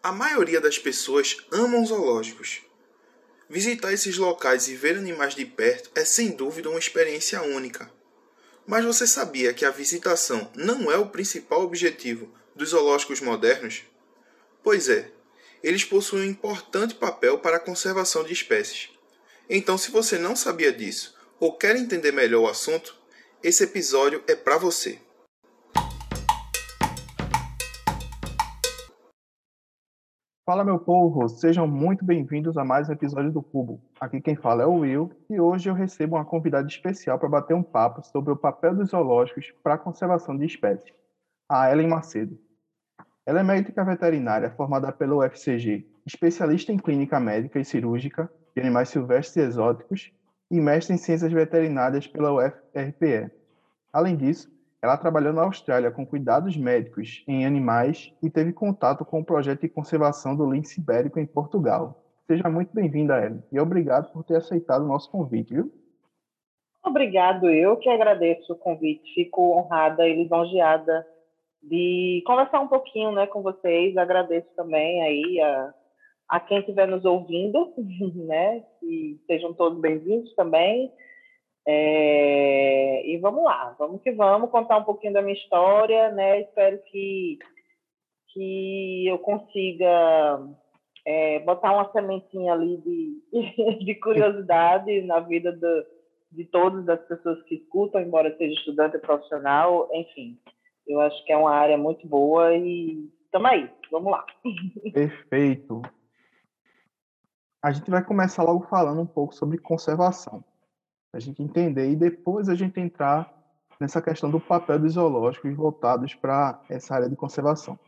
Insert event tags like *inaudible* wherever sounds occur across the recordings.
A maioria das pessoas amam zoológicos. Visitar esses locais e ver animais de perto é sem dúvida uma experiência única. Mas você sabia que a visitação não é o principal objetivo dos zoológicos modernos? Pois é, eles possuem um importante papel para a conservação de espécies. Então, se você não sabia disso ou quer entender melhor o assunto, esse episódio é para você. Fala meu povo, sejam muito bem-vindos a mais um episódio do Cubo. Aqui quem fala é o Will e hoje eu recebo uma convidada especial para bater um papo sobre o papel dos zoológicos para a conservação de espécies, a Ellen Macedo. Ela é médica veterinária formada pela UFCG, especialista em clínica médica e cirúrgica de animais silvestres e exóticos e mestre em ciências veterinárias pela UFRPE. Além disso, ela trabalhou na Austrália com cuidados médicos em animais e teve contato com o projeto de conservação do lince ibérico em Portugal. Seja muito bem-vinda, Ellen, e obrigado por ter aceitado o nosso convite, viu? Obrigado, eu que agradeço o convite. Fico honrada e lisonjeada de conversar um pouquinho né, com vocês. Agradeço também aí a, a quem estiver nos ouvindo, *laughs* né? Que sejam todos bem-vindos também. É, e vamos lá, vamos que vamos contar um pouquinho da minha história, né? Espero que, que eu consiga é, botar uma sementinha ali de, *laughs* de curiosidade na vida do, de todas as pessoas que escutam, embora seja estudante profissional, enfim. Eu acho que é uma área muito boa e estamos aí, vamos lá. *laughs* Perfeito. A gente vai começar logo falando um pouco sobre conservação a gente entender e depois a gente entrar nessa questão do papel dos zoológicos voltados para essa área de conservação.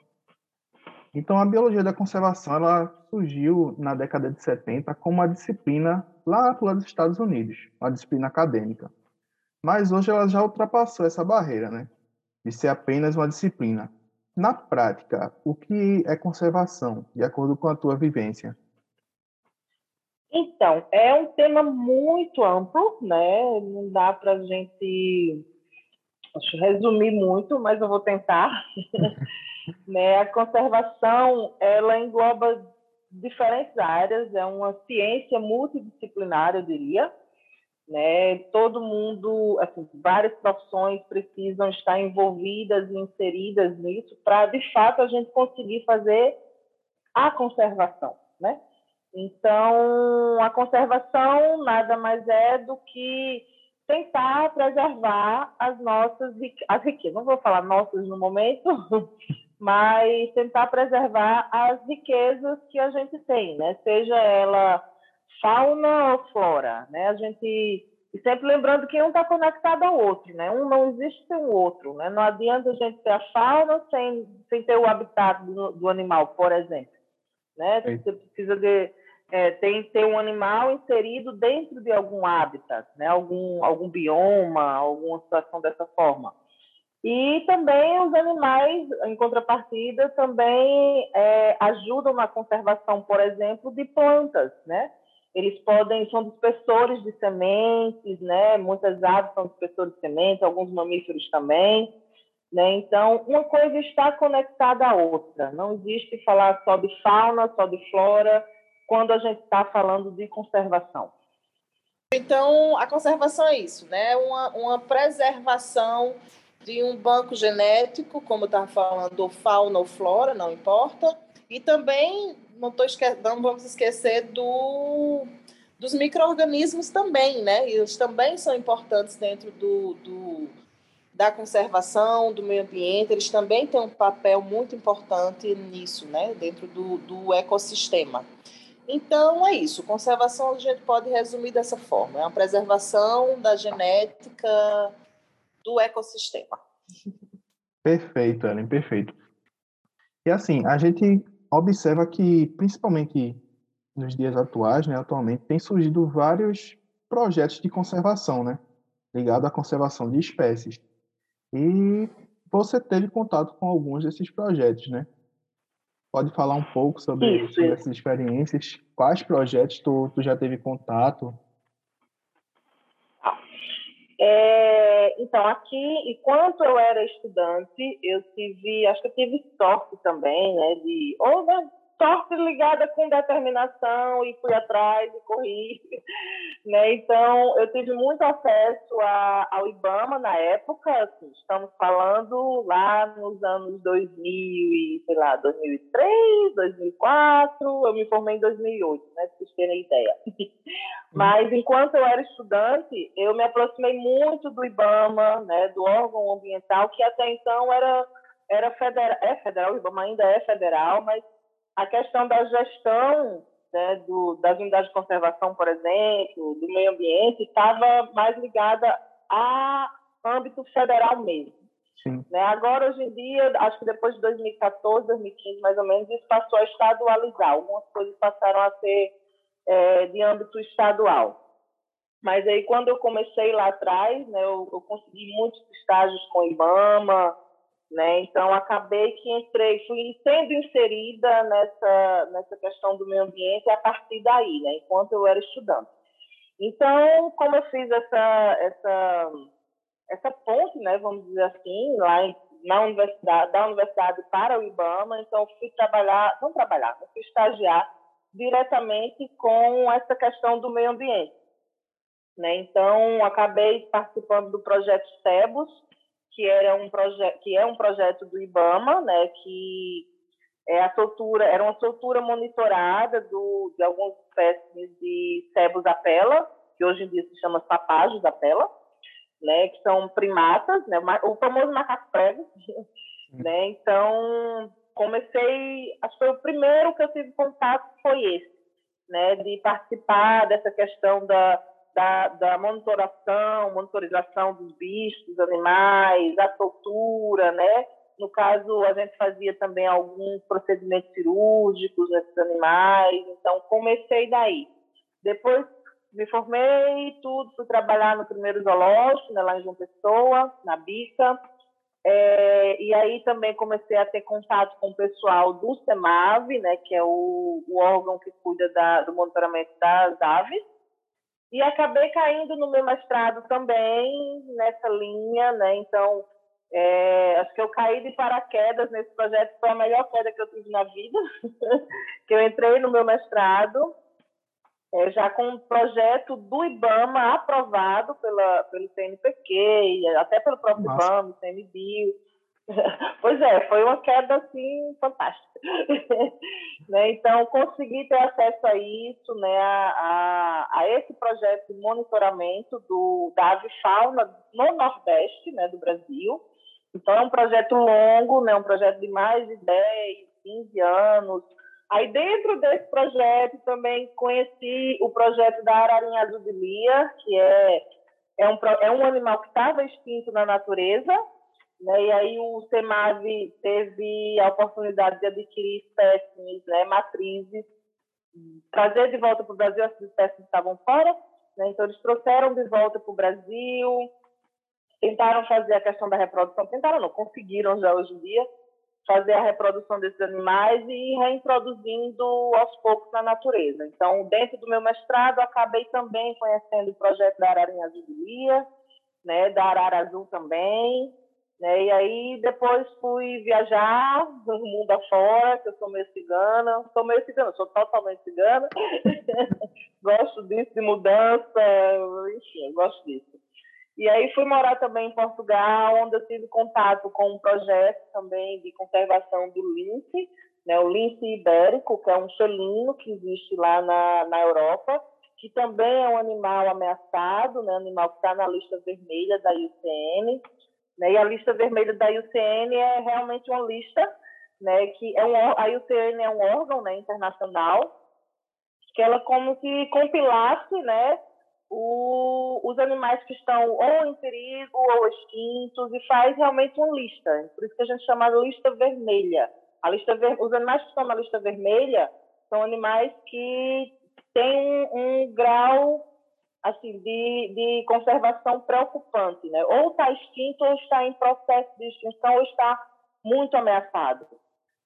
Então, a biologia da conservação ela surgiu na década de 70 como uma disciplina lá dos Estados Unidos, uma disciplina acadêmica. Mas hoje ela já ultrapassou essa barreira, né? De ser apenas uma disciplina. Na prática, o que é conservação, de acordo com a tua vivência? Então, é um tema muito amplo, né? Não dá para a gente resumir muito, mas eu vou tentar. *laughs* né? A conservação, ela engloba diferentes áreas, é uma ciência multidisciplinar, eu diria. Né? Todo mundo, assim, várias profissões precisam estar envolvidas e inseridas nisso para, de fato, a gente conseguir fazer a conservação, né? Então, a conservação nada mais é do que tentar preservar as nossas as riquezas. Não vou falar nossas no momento, *laughs* mas tentar preservar as riquezas que a gente tem, né? Seja ela fauna ou flora, né? A gente e sempre lembrando que um está conectado ao outro, né? Um não existe sem o outro, né? Não adianta a gente ter a fauna sem, sem ter o habitat do, do animal, por exemplo, né? Você precisa de é, tem ter um animal inserido dentro de algum habitat, né? algum, algum bioma, alguma situação dessa forma. E também os animais, em contrapartida, também é, ajudam na conservação, por exemplo, de plantas, né? Eles podem, são dispersores de sementes, né? Muitas aves são dispersores de sementes, alguns mamíferos também, né? Então, uma coisa está conectada à outra. Não existe falar só de fauna, só de flora, quando a gente está falando de conservação? Então, a conservação é isso, né? Uma, uma preservação de um banco genético, como eu estava falando, fauna ou flora, não importa. E também, não, tô esque... não vamos esquecer do, dos micro-organismos também, né? Eles também são importantes dentro do, do, da conservação do meio ambiente, eles também têm um papel muito importante nisso, né? Dentro do, do ecossistema. Então, é isso. Conservação a gente pode resumir dessa forma: é uma preservação da genética do ecossistema. Perfeito, Ellen, perfeito. E assim, a gente observa que, principalmente nos dias atuais, né, atualmente, tem surgido vários projetos de conservação, né, ligado à conservação de espécies. E você teve contato com alguns desses projetos, né? Pode falar um pouco sobre, isso, sobre essas experiências? Quais projetos tu, tu já teve contato? É, então, aqui, enquanto eu era estudante, eu tive, acho que eu tive sorte também, né, de, ou né, sorte ligada com determinação e fui atrás e corri. *laughs* Né? Então, eu tive muito acesso a, ao IBAMA na época, assim, estamos falando lá nos anos 2000 e, sei lá, 2003, 2004, eu me formei em 2008, né, para vocês terem ideia. *laughs* Mas, enquanto eu era estudante, eu me aproximei muito do IBAMA, né, do órgão ambiental, que até então era, era federal, é federal, o IBAMA ainda é federal, mas a questão da gestão né, do, das unidades de conservação, por exemplo, do meio ambiente, estava mais ligada a âmbito federal mesmo. Né? Agora, hoje em dia, acho que depois de 2014, 2015, mais ou menos, isso passou a estadualizar. Algumas coisas passaram a ser é, de âmbito estadual. Mas aí, quando eu comecei lá atrás, né, eu, eu consegui muitos estágios com o IBAMA, né? Então, acabei que entrei, fui sendo inserida nessa, nessa questão do meio ambiente a partir daí, né? enquanto eu era estudante. Então, como eu fiz essa, essa, essa ponte, né, vamos dizer assim, lá em, na universidade, da universidade para o IBAMA, então fui trabalhar, não trabalhar, fui estagiar diretamente com essa questão do meio ambiente. Né? Então, acabei participando do projeto SEBUS, que era um projeto que é um projeto do IBAMA, né, que é a soltura, era uma soltura monitorada do, de alguns espécies de cebos apela, que hoje em dia se chama sapajos apela, né, que são primatas, né, o famoso macaco prego, né, então comecei, acho que foi o primeiro que eu tive contato foi esse, né, de participar dessa questão da da, da monitoração, monitorização dos bichos, dos animais, a soltura, né? No caso, a gente fazia também alguns procedimentos cirúrgicos nesses animais, então comecei daí. Depois me formei, tudo, fui trabalhar no primeiro zoológico, né, lá em João Pessoa, na Bica, é, e aí também comecei a ter contato com o pessoal do CEMAV, né, que é o, o órgão que cuida da, do monitoramento das aves, e acabei caindo no meu mestrado também nessa linha, né? Então, é, acho que eu caí de paraquedas nesse projeto, foi a melhor queda que eu tive na vida, *laughs* que eu entrei no meu mestrado, é, já com um projeto do IBAMA aprovado pela, pelo CNPq, até pelo próprio Nossa. IBAMA, CNBio, *laughs* Pois é, foi uma queda assim fantástica. *laughs* né? Então, consegui ter acesso a isso, né? A, a, a, esse projeto de monitoramento do, da avifauna no Nordeste né? do Brasil. Então, é um projeto longo, né? um projeto de mais de 10, 15 anos. Aí, dentro desse projeto, também conheci o projeto da ararinha azubilia, que é, é, um, é um animal que estava extinto na natureza, né? E aí o CEMAV teve a oportunidade de adquirir espécimes, né, matrizes, trazer de volta para o Brasil essas espécies que estavam fora. Né? Então, eles trouxeram de volta para o Brasil, tentaram fazer a questão da reprodução, tentaram não, conseguiram já hoje em dia fazer a reprodução desses animais e reintroduzindo aos poucos na natureza. Então, dentro do meu mestrado, acabei também conhecendo o projeto da ararinha azulia, né, da arara azul também, né? E aí depois fui viajar no mundo afora, que eu sou meio cigana. Sou meio cigana, sou totalmente cigana. *laughs* gosto disso, de mudança, enfim, gosto disso. E aí fui morar também em Portugal, onde eu tive contato com um projeto também de conservação do lince, né, o lince ibérico, que é um felino que existe lá na, na Europa, que também é um animal ameaçado, né, animal que está na lista vermelha da IUCN, né? E a lista vermelha da IUCN é realmente uma lista, né, que é um, a IUCN é um órgão né, internacional, que ela como se compilasse né, o, os animais que estão ou em perigo ou extintos e faz realmente uma lista. Por isso que a gente chama de lista vermelha. A lista ver, os animais que estão na lista vermelha são animais que têm um, um grau assim, de, de conservação preocupante, né? Ou está extinto, ou está em processo de extinção, ou está muito ameaçado.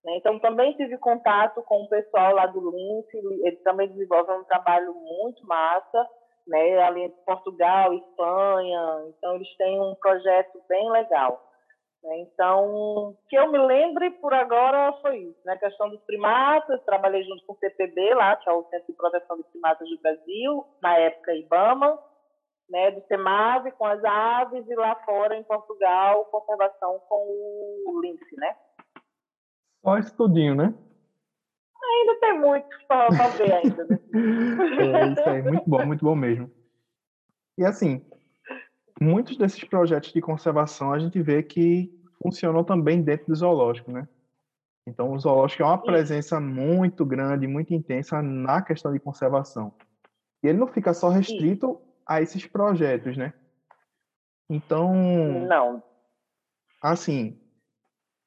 Né? Então, também tive contato com o pessoal lá do LINCE, eles também desenvolvem um trabalho muito massa, né? ali em Portugal, Espanha, então eles têm um projeto bem legal. Né? Então, que eu me lembre por agora foi isso, né? A questão dos primatas, trabalhei junto com o CPB lá, que é o Centro de Proteção de Primatas do Brasil, na época IBAMA, né, do CEMAV com as aves e lá fora em Portugal, conservação com o lince, né? Só estudinho, né? Ainda tem muito para ver ainda. Né? *laughs* é isso aí, muito bom, muito bom mesmo. E assim, muitos desses projetos de conservação a gente vê que funcionam também dentro do zoológico, né? Então, o zoológico é uma presença muito grande, muito intensa na questão de conservação. E ele não fica só restrito a esses projetos, né? Então. Não. Assim,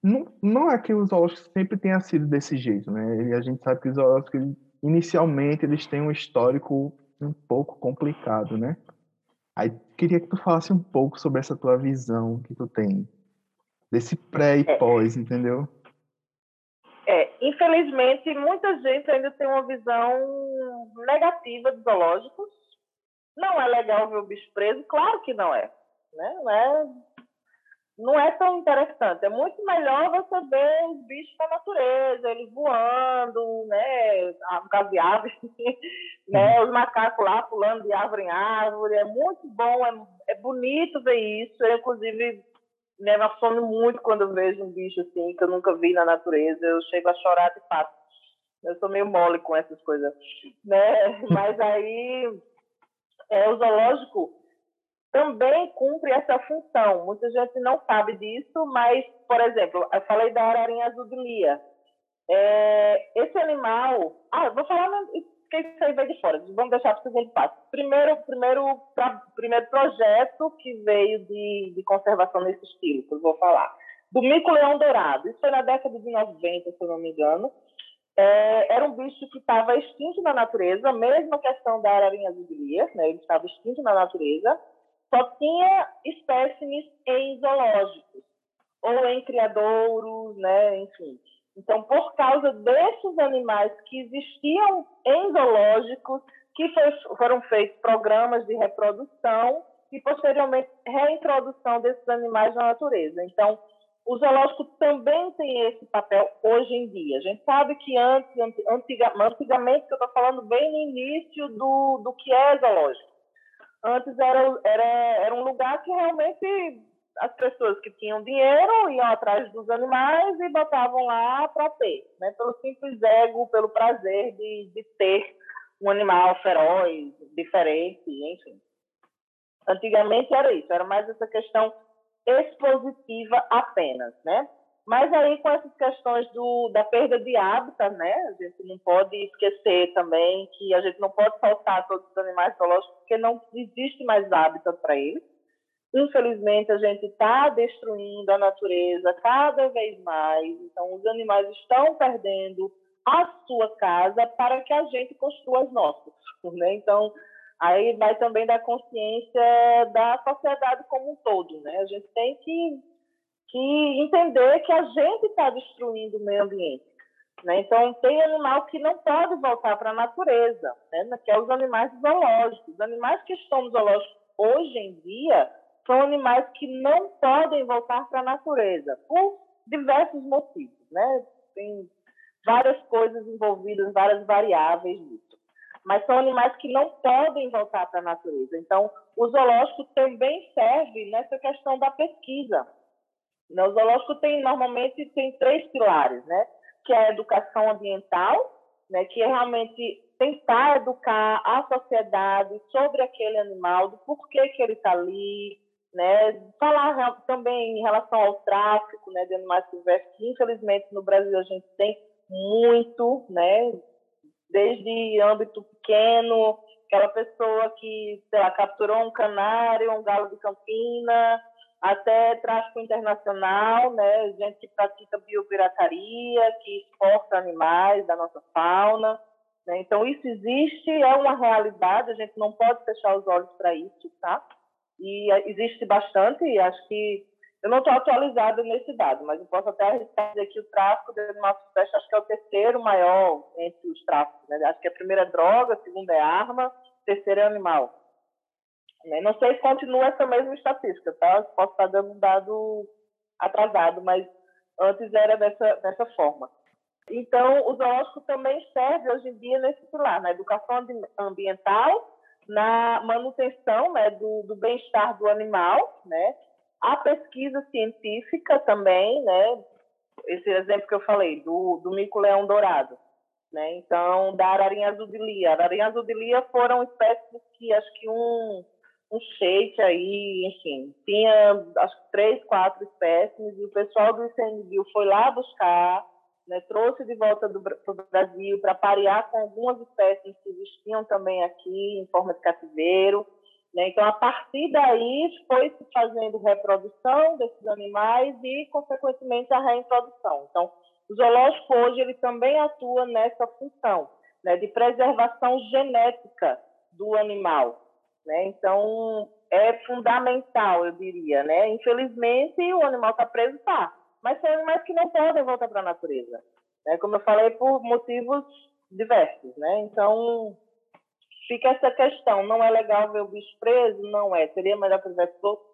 não, não é que o zoológico sempre tenha sido desse jeito, né? E a gente sabe que os zoológicos, inicialmente, eles têm um histórico um pouco complicado, né? Aí queria que tu falasse um pouco sobre essa tua visão que tu tem desse pré e é. pós, entendeu? É, infelizmente, muita gente ainda tem uma visão negativa dos zoológicos. Não é legal ver o bicho preso? Claro que não é. Né? Não é não é tão interessante. É muito melhor você ver os bichos da natureza, eles voando, né? De aves, *laughs* né? Uhum. Os macacos lá pulando de árvore em árvore. É muito bom, é, é bonito ver isso. Eu, inclusive, me emociono muito quando eu vejo um bicho assim que eu nunca vi na natureza. Eu chego a chorar de fato. Eu sou meio mole com essas coisas, né? *laughs* Mas aí, é, o zoológico também cumpre essa função. Muita gente não sabe disso, mas, por exemplo, eu falei da ararinha azul. É, esse animal. Ah, vou falar que isso aí veio de fora. Vamos deixar para o segundo passo. Primeiro, primeiro, pra, primeiro projeto que veio de, de conservação nesse estilo, que eu vou falar. Do mico-leão dourado. Isso foi na década de 90, se eu não me engano. É, era um bicho que estava extinto na natureza, mesma questão da ararinha azul né? ele estava extinto na natureza só tinha espécimes em zoológicos ou em criadouros, né, enfim. Então, por causa desses animais que existiam em zoológicos, que foi, foram feitos programas de reprodução e, posteriormente, reintrodução desses animais na natureza. Então, o zoológico também tem esse papel hoje em dia. A gente sabe que antes, antiga, antigamente, que eu estou falando bem no início do, do que é zoológico, Antes era, era, era um lugar que realmente as pessoas que tinham dinheiro iam atrás dos animais e botavam lá para ter, né? pelo simples ego, pelo prazer de, de ter um animal feroz, diferente, enfim. Antigamente era isso, era mais essa questão expositiva apenas, né? Mas aí com essas questões do, da perda de hábitat, né? A gente não pode esquecer também que a gente não pode soltar todos os animais zoológicos porque não existe mais hábitat para eles. Infelizmente, a gente está destruindo a natureza cada vez mais. Então, os animais estão perdendo a sua casa para que a gente construa as nossas. Né? Então, aí vai também da consciência da sociedade como um todo. Né? A gente tem que que entender que a gente está destruindo o meio ambiente. Né? Então, tem animal que não pode voltar para a natureza, né? que é os animais zoológicos. Os animais que estão no zoológico hoje em dia são animais que não podem voltar para a natureza, por diversos motivos. Né? Tem várias coisas envolvidas, várias variáveis nisso. Mas são animais que não podem voltar para a natureza. Então, o zoológico também serve nessa questão da pesquisa. O zoológico tem normalmente tem três pilares, né? Que é a educação ambiental, né? Que é realmente tentar educar a sociedade sobre aquele animal, do porquê que ele está ali, né? Falar também em relação ao tráfico, né? De animais silvestres, que infelizmente no Brasil a gente tem muito, né? Desde âmbito pequeno, aquela pessoa que, sei lá, capturou um canário, um galo de campina, até tráfico internacional, né? Gente que pratica biopirataria, que exporta animais da nossa fauna. Né? Então, isso existe, é uma realidade, a gente não pode fechar os olhos para isso, tá? E existe bastante, e acho que eu não estou atualizada nesse dado, mas eu posso até arriscar dizer que o tráfico de animal silvestre acho que é o terceiro maior entre os tráficos. Né? Acho que a primeira é droga, a segunda é arma, a terceira é animal. Né? Não sei se continua essa mesma estatística, tá? Posso estar dando um dado atrasado, mas antes era dessa, dessa forma. Então, o zoológico também serve hoje em dia nesse pilar, na educação ambiental, na manutenção né, do, do bem-estar do animal, né, a pesquisa científica também, né, esse exemplo que eu falei, do, do mico-leão dourado. Né? Então, da ararinha azul de lia. A ararinha lia foram espécies que acho que um, um shake aí, enfim, tinha acho que três, quatro espécies, e o pessoal do ICMBio foi lá buscar, né, trouxe de volta do, o Brasil para parear com algumas espécies que existiam também aqui em forma de cativeiro. Né? Então, a partir daí, foi se fazendo reprodução desses animais e, consequentemente, a reintrodução. Então, o zoológico hoje ele também atua nessa função né, de preservação genética do animal. Né? Então, é fundamental, eu diria. Né? Infelizmente, o animal está preso, tá. Mas são animais que não podem voltar para a natureza. Né? Como eu falei, por motivos diversos. Né? Então, fica essa questão. Não é legal ver o bicho preso? Não é. Seria melhor que ele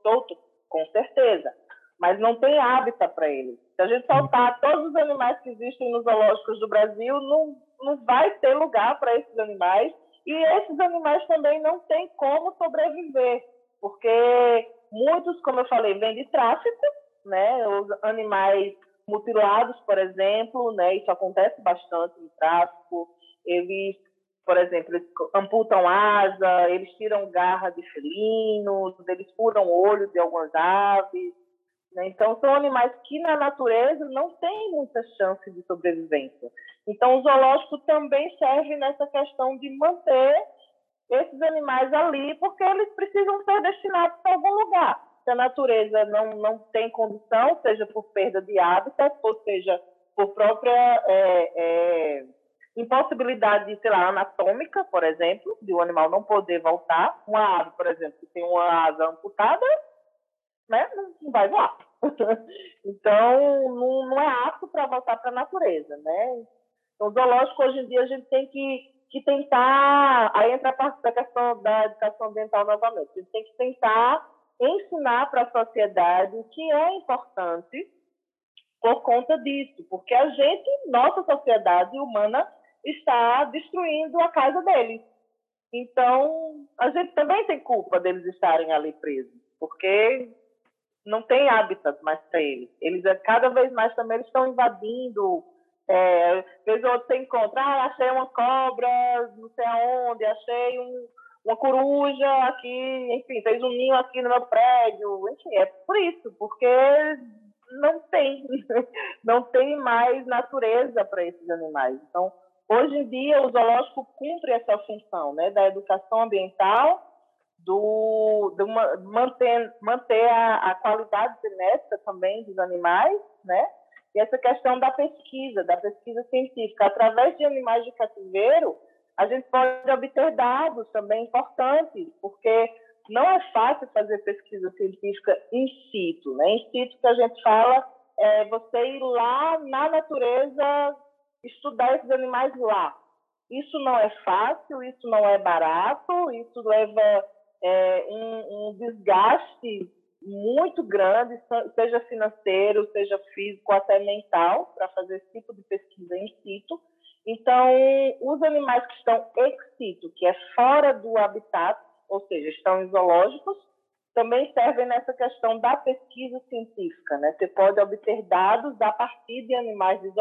solto? Com certeza. Mas não tem hábitat para ele. Se a gente soltar todos os animais que existem nos zoológicos do Brasil, não, não vai ter lugar para esses animais. E esses animais também não têm como sobreviver, porque muitos, como eu falei, vêm de tráfico, né? Os animais mutilados, por exemplo, né? Isso acontece bastante no tráfico. Eles, por exemplo, eles amputam asa, eles tiram garra de felinos, eles furam olho de algumas aves. Né? Então, são animais que na natureza não têm muita chance de sobrevivência. Então, o zoológico também serve nessa questão de manter esses animais ali, porque eles precisam ser destinados para algum lugar. Se a natureza não, não tem condição, seja por perda de hábitat, ou seja por própria é, é, impossibilidade, sei lá, anatômica, por exemplo, de o um animal não poder voltar. Uma ave, por exemplo, que tem uma asa amputada, né, não vai voar. *laughs* então, não, não, é apto para voltar para a natureza, né? Então, zoológico, hoje em dia, a gente tem que, que tentar... Aí entra a parte da questão da educação ambiental novamente. A gente tem que tentar ensinar para a sociedade o que é importante por conta disso, porque a gente, nossa sociedade humana, está destruindo a casa deles. Então, a gente também tem culpa deles estarem ali presos, porque não tem hábitat mais para eles. Eles cada vez mais também eles estão invadindo. É, vez ou outra você encontra, ah, achei uma cobra, não sei aonde, achei um, uma coruja aqui, enfim, fez um ninho aqui no meu prédio. Enfim, é por isso, porque não tem, *laughs* não tem mais natureza para esses animais. Então, hoje em dia, o zoológico cumpre essa função, né, da educação ambiental do, do manter, manter a, a, qualidade genética também dos animais, né? E essa questão da pesquisa, da pesquisa científica. Através de animais de cativeiro, a gente pode obter dados também importantes, porque não é fácil fazer pesquisa científica in situ, né? In situ que a gente fala é você ir lá na natureza estudar esses animais lá. Isso não é fácil, isso não é barato, isso leva é, um, um desgaste muito grande, seja financeiro, seja físico, até mental, para fazer esse tipo de pesquisa in situ. Então, os animais que estão ex situ, que é fora do habitat, ou seja, estão em zoológicos, também servem nessa questão da pesquisa científica. Né? Você pode obter dados a partir de animais de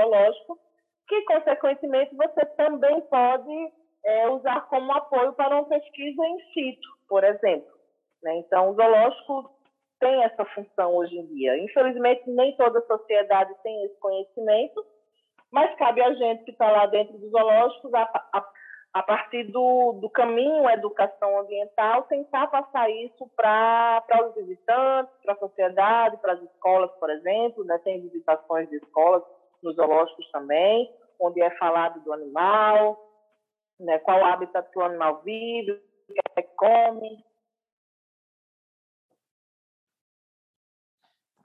que, consequentemente, você também pode é, usar como apoio para uma pesquisa in situ, por exemplo. Né? Então, o zoológico tem essa função hoje em dia. Infelizmente, nem toda a sociedade tem esse conhecimento, mas cabe a gente que está lá dentro dos zoológicos, a, a, a partir do, do, caminho educação ambiental, tentar passar isso para os visitantes, para a sociedade, para as escolas, por exemplo. Né? Tem visitações de escolas nos zoológicos também, onde é falado do animal, né? qual hábitat que o animal vive, o que é que come.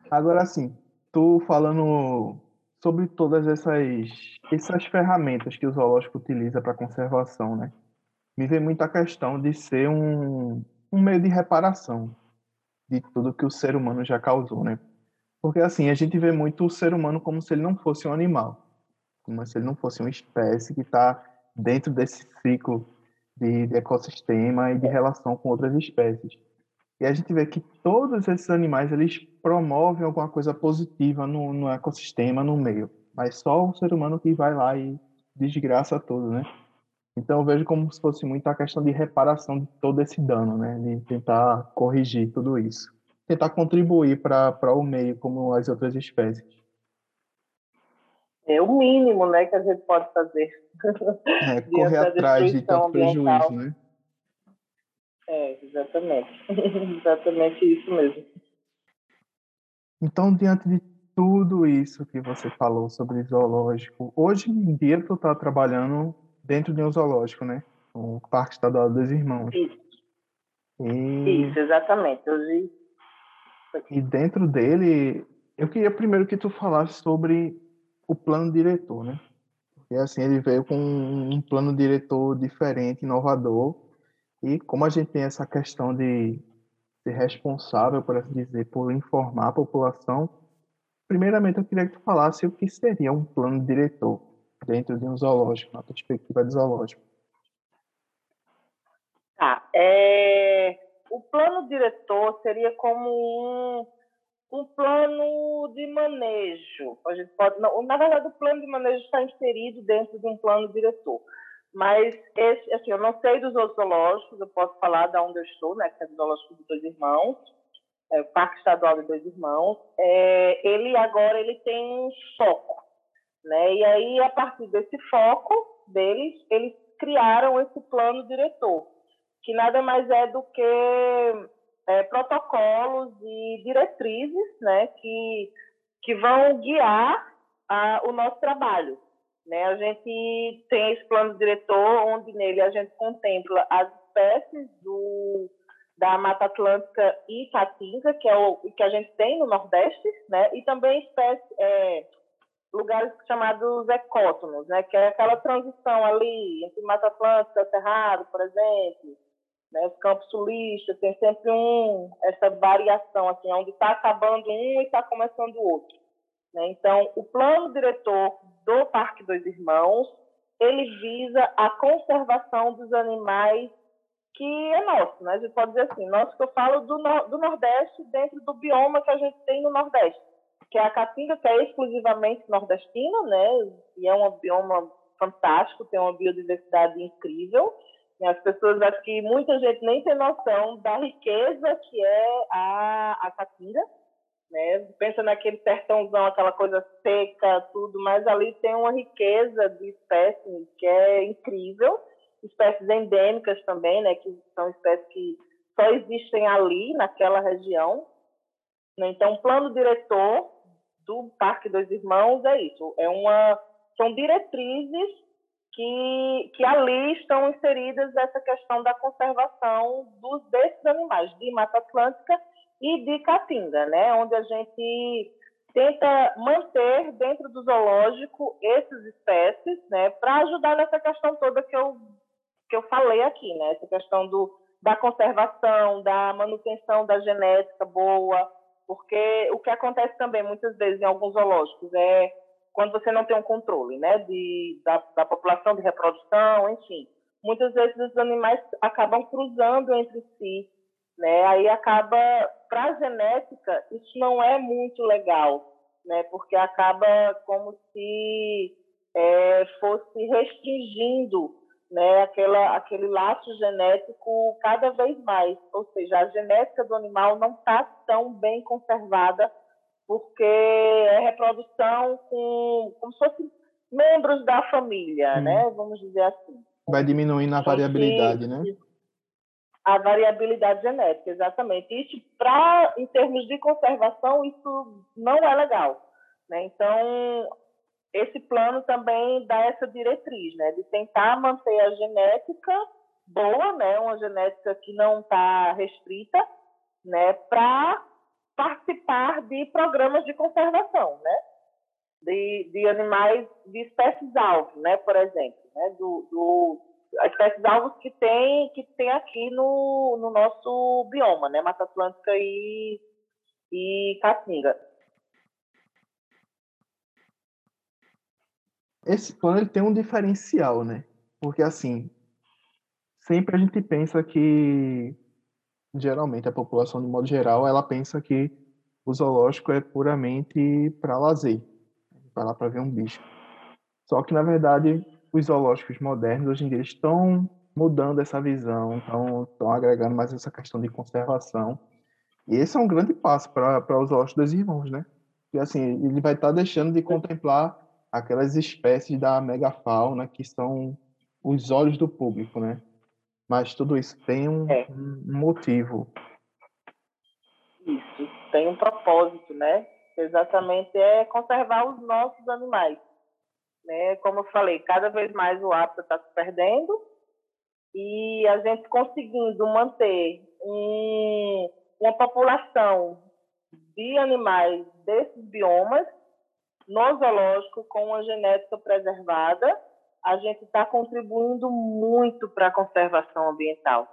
Agora sim, tu falando sobre todas essas, essas ferramentas que o zoológico utiliza para conservação, né? Me vem muito a questão de ser um, um meio de reparação de tudo que o ser humano já causou, né? Porque assim, a gente vê muito o ser humano como se ele não fosse um animal, como se ele não fosse uma espécie que está dentro desse ciclo de, de, ecossistema e de relação com outras espécies. E a gente vê que todos esses animais eles promovem alguma coisa positiva no, no ecossistema, no meio, mas só o ser humano que vai lá e desgraça tudo, né? Então eu vejo como se fosse muito a questão de reparação de todo esse dano, né? De tentar corrigir tudo isso tentar contribuir para o meio como as outras espécies. É o mínimo, né, que a gente pode fazer. É, *laughs* correr atrás de tanto prejuízo, né? É, exatamente. *laughs* exatamente isso mesmo. Então, diante de tudo isso que você falou sobre zoológico, hoje em dia tu está trabalhando dentro de um zoológico, né? O Parque Estadual dos Irmãos. Isso. E... Isso, exatamente. Hoje e dentro dele, eu queria primeiro que tu falasse sobre o plano diretor, né? Porque assim, ele veio com um plano diretor diferente, inovador, e como a gente tem essa questão de ser responsável, por assim dizer, por informar a população, primeiramente eu queria que tu falasse o que seria um plano diretor dentro de um zoológico, na perspectiva de zoológico. Tá. É o plano diretor seria como um, um plano de manejo. A gente pode, na verdade, o plano de manejo está inserido dentro de um plano diretor. Mas, esse, assim, eu não sei dos outros zoológicos, eu posso falar de onde eu estou, né, que é o zoológico dos Dois Irmãos, é, o Parque Estadual dos Dois Irmãos. É, ele agora ele tem um foco. Né? E aí, a partir desse foco deles, eles criaram esse plano diretor que nada mais é do que é, protocolos e diretrizes né, que, que vão guiar a, o nosso trabalho. Né? A gente tem esse plano diretor, onde nele a gente contempla as espécies do, da Mata Atlântica e Caatinga, que é o que a gente tem no Nordeste, né? e também espécies, é, lugares chamados ecótonos, né? que é aquela transição ali entre Mata Atlântica e Cerrado, por exemplo, né? Os campos sulistas tem sempre um, essa variação, assim, onde está acabando um e está começando o outro. Né? Então, o plano diretor do Parque Dois Irmãos, ele visa a conservação dos animais que é nosso, né? A gente pode dizer assim, nosso que eu falo do, do Nordeste dentro do bioma que a gente tem no Nordeste, que é a Caatinga, que é exclusivamente nordestina, né? E é um bioma fantástico, tem uma biodiversidade incrível. As pessoas, acho que muita gente nem tem noção da riqueza que é a, a caatinga, né? Pensa naquele sertãozão, aquela coisa seca, tudo, mas ali tem uma riqueza de espécies que é incrível, espécies endêmicas também, né? Que são espécies que só existem ali, naquela região. Né? Então, o plano diretor do Parque dos Irmãos é isso, é uma são diretrizes que, que ali estão inseridas essa questão da conservação dos, desses animais, de Mata Atlântica e de Caatinga, né? onde a gente tenta manter dentro do zoológico essas espécies, né, para ajudar nessa questão toda que eu que eu falei aqui, né, essa questão do da conservação, da manutenção da genética boa, porque o que acontece também muitas vezes em alguns zoológicos é quando você não tem um controle né, de, da, da população de reprodução, enfim. Muitas vezes os animais acabam cruzando entre si, né? Aí acaba, para a genética, isso não é muito legal, né? Porque acaba como se é, fosse restringindo né, aquela, aquele laço genético cada vez mais. Ou seja, a genética do animal não está tão bem conservada porque é reprodução com como se fossem membros da família, hum. né? Vamos dizer assim. Vai diminuindo a variabilidade, né? A variabilidade genética, exatamente. Isso, para em termos de conservação, isso não é legal. Né? Então, esse plano também dá essa diretriz, né? De tentar manter a genética boa, né? Uma genética que não está restrita, né? Para participar de programas de conservação, né? De, de animais, de espécies-alvo, né? Por exemplo, né? Do, do espécies alvos que tem, que tem aqui no, no nosso bioma, né? Mata Atlântica e, e Caatinga. Esse plano ele tem um diferencial, né? Porque, assim, sempre a gente pensa que, geralmente, a população, de modo geral, ela pensa que o zoológico é puramente para lazer. Vai lá para ver um bicho. Só que, na verdade, os zoológicos modernos hoje em dia estão mudando essa visão, estão, estão agregando mais essa questão de conservação. E esse é um grande passo para os zoológicos dos irmãos, né? Porque assim, ele vai estar tá deixando de contemplar aquelas espécies da megafauna que são os olhos do público, né? Mas tudo isso tem um, é. um motivo. Isso, tem um propósito, né? Exatamente é conservar os nossos animais. Né? Como eu falei, cada vez mais o hábito está se perdendo e a gente conseguindo manter um, uma população de animais desses biomas no zoológico com uma genética preservada, a gente está contribuindo muito para a conservação ambiental.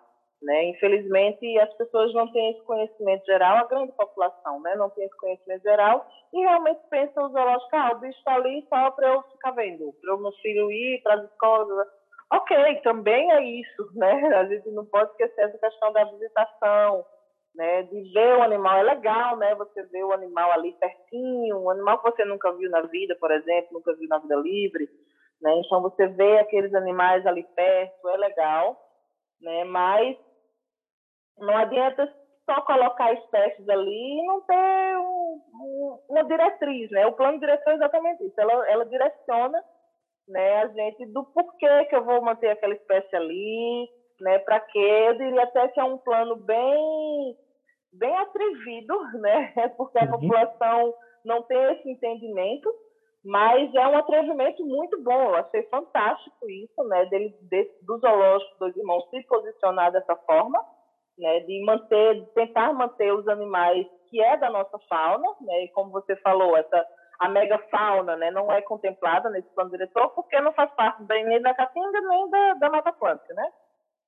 Né? Infelizmente, as pessoas não têm esse conhecimento geral, a grande população né? não tem esse conhecimento geral e realmente pensam o zoológico, ah, o bicho está ali só para eu ficar vendo, para o meu filho ir para as escolas. Ok, também é isso, né? *laughs* A gente não pode esquecer essa questão da visitação, né? De ver o animal é legal, né? Você vê o animal ali pertinho, um animal que você nunca viu na vida, por exemplo, nunca viu na vida livre, né? Então você vê aqueles animais ali perto, é legal, né? Mas não adianta só colocar espécies ali e não ter um, um, uma diretriz, né? O plano diretor é exatamente isso. Ela, ela direciona, né? A gente do porquê que eu vou manter aquela espécie ali, né? Para quê? Eu diria até que é um plano bem bem atrevido, *laughs* né? Porque a uhum. população não tem esse entendimento, mas é um atrevimento muito bom. Eu achei fantástico isso, né? Dele, de, do zoológico dos irmãos se posicionar dessa forma, né? De manter, de tentar manter os animais que é da nossa fauna, né? E como você falou, essa a megafauna, né? Não é contemplada nesse plano diretor porque não faz parte nem da Caatinga nem da, da Mata Atlântica, né?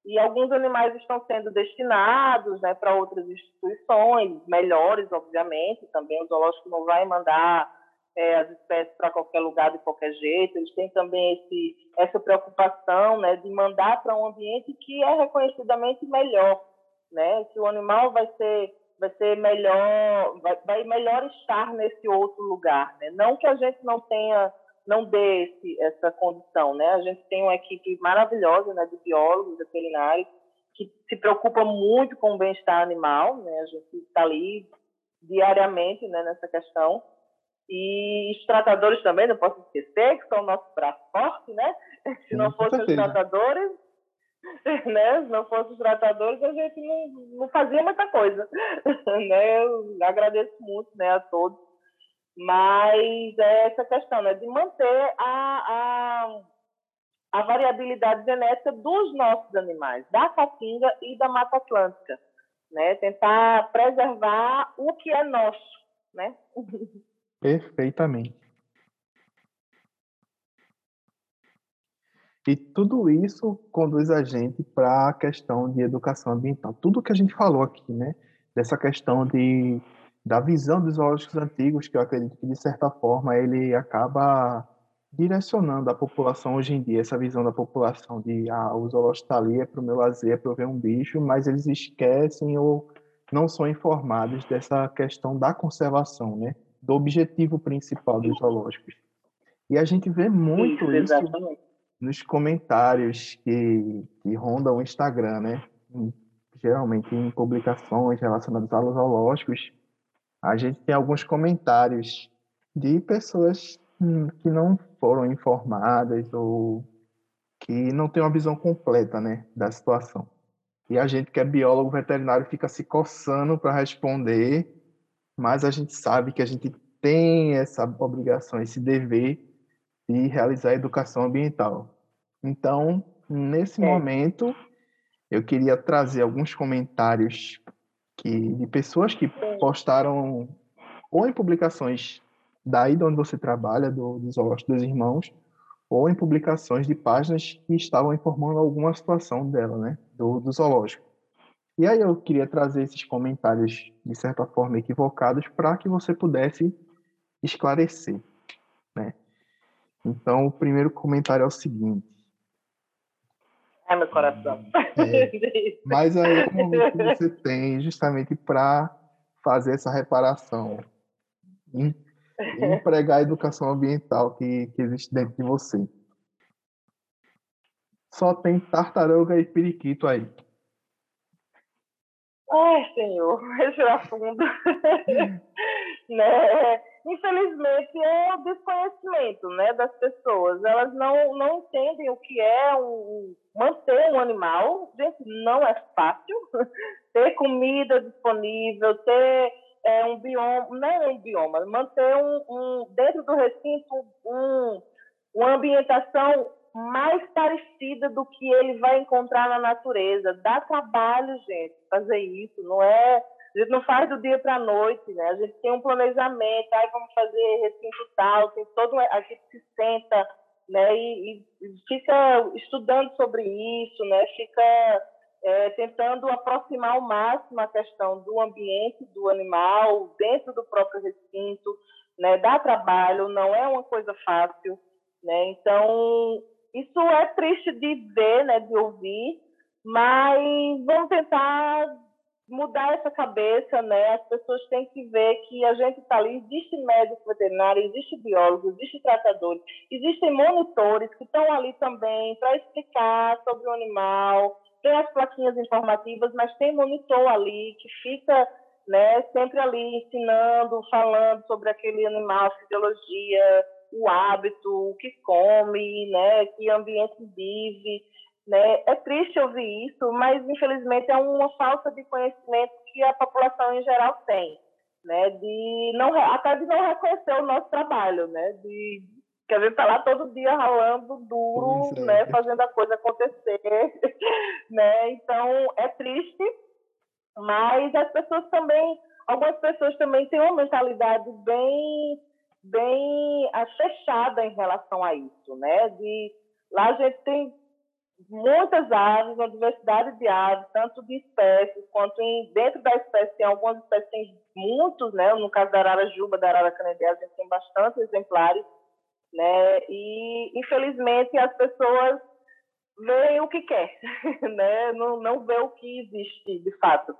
e alguns animais estão sendo destinados né, para outras instituições, melhores, obviamente. Também o zoológico não vai mandar é, as espécies para qualquer lugar de qualquer jeito. Eles têm também esse, essa preocupação né, de mandar para um ambiente que é reconhecidamente melhor, né? Que o animal vai ser vai ser melhor, vai, vai melhor estar nesse outro lugar, né? Não que a gente não tenha não dê esse, essa condição, né? A gente tem uma equipe maravilhosa, né, de biólogos, veterinários, que se preocupa muito com o bem-estar animal, né? A gente está ali diariamente, né, nessa questão. E os tratadores também, não posso esquecer, que são o nosso braço forte, né? *laughs* Se não fossem os tratadores, *laughs* né? Se não fossem os tratadores, a gente não, não fazia muita coisa, *laughs* né? Eu agradeço muito, né, a todos mas é essa questão né, de manter a, a, a variabilidade genética dos nossos animais, da caatinga e da Mata Atlântica. Né? Tentar preservar o que é nosso. Né? *laughs* Perfeitamente. E tudo isso conduz a gente para a questão de educação ambiental. Tudo que a gente falou aqui, né? Dessa questão de da visão dos zoológicos antigos, que eu acredito que, de certa forma, ele acaba direcionando a população hoje em dia, essa visão da população de ah, o zoológico está ali, é para o meu lazer, é para eu ver um bicho, mas eles esquecem ou não são informados dessa questão da conservação, né? do objetivo principal dos zoológicos. E a gente vê muito isso, isso nos comentários que, que rondam o Instagram, né? geralmente em publicações relacionadas aos zoológicos, a gente tem alguns comentários de pessoas hum, que não foram informadas ou que não têm uma visão completa né, da situação. E a gente que é biólogo veterinário fica se coçando para responder, mas a gente sabe que a gente tem essa obrigação, esse dever de realizar educação ambiental. Então, nesse é. momento, eu queria trazer alguns comentários que, de pessoas que postaram ou em publicações daí de onde você trabalha, do, do Zoológico dos Irmãos, ou em publicações de páginas que estavam informando alguma situação dela, né, do, do zoológico. E aí eu queria trazer esses comentários, de certa forma, equivocados, para que você pudesse esclarecer. Então, o primeiro comentário é o seguinte. Ai, meu coração. É, mas aí é um momento que você tem justamente para fazer essa reparação, empregar a educação ambiental que, que existe dentro de você. Só tem tartaruga e periquito aí. Ai, Senhor, respirar fundo. *laughs* né? Infelizmente é o desconhecimento né, das pessoas. Elas não, não entendem o que é um, manter um animal. Gente, não é fácil. *laughs* ter comida disponível, ter é, um bioma, não é um bioma, manter um, um dentro do recinto um, uma ambientação mais parecida do que ele vai encontrar na natureza. Dá trabalho, gente, fazer isso. Não é, a gente não faz do dia para a noite, né? A gente tem um planejamento, aí vamos fazer recinto tal, tem todo a gente se senta, né? E, e fica estudando sobre isso, né? Fica é, tentando aproximar ao máximo a questão do ambiente do animal dentro do próprio recinto, né? Dá trabalho, não é uma coisa fácil, né? Então isso é triste de ver, né, de ouvir, mas vamos tentar mudar essa cabeça, né? As pessoas têm que ver que a gente está ali, existe médico veterinário, existe biólogo, existe tratadores, existem monitores que estão ali também para explicar sobre o animal, tem as plaquinhas informativas, mas tem monitor ali que fica né, sempre ali ensinando, falando sobre aquele animal, fisiologia, o hábito, o que come, né, que ambiente vive, né? É triste ouvir isso, mas infelizmente é uma falta de conhecimento que a população em geral tem, né? De não até de não reconhecer o nosso trabalho, né? De que a gente está lá todo dia ralando duro, é. né? Fazendo a coisa acontecer, *laughs* né? Então é triste, mas as pessoas também, algumas pessoas também têm uma mentalidade bem bem fechada em relação a isso, né? De lá a gente tem muitas aves, uma diversidade de aves, tanto de espécies quanto em, dentro da espécie tem algumas espécies tem muitos, né? No caso da arara juba, da arara canedé, a gente tem bastante exemplares, né? E infelizmente as pessoas veem o que quer, *laughs* né? Não não vê o que existe de fato.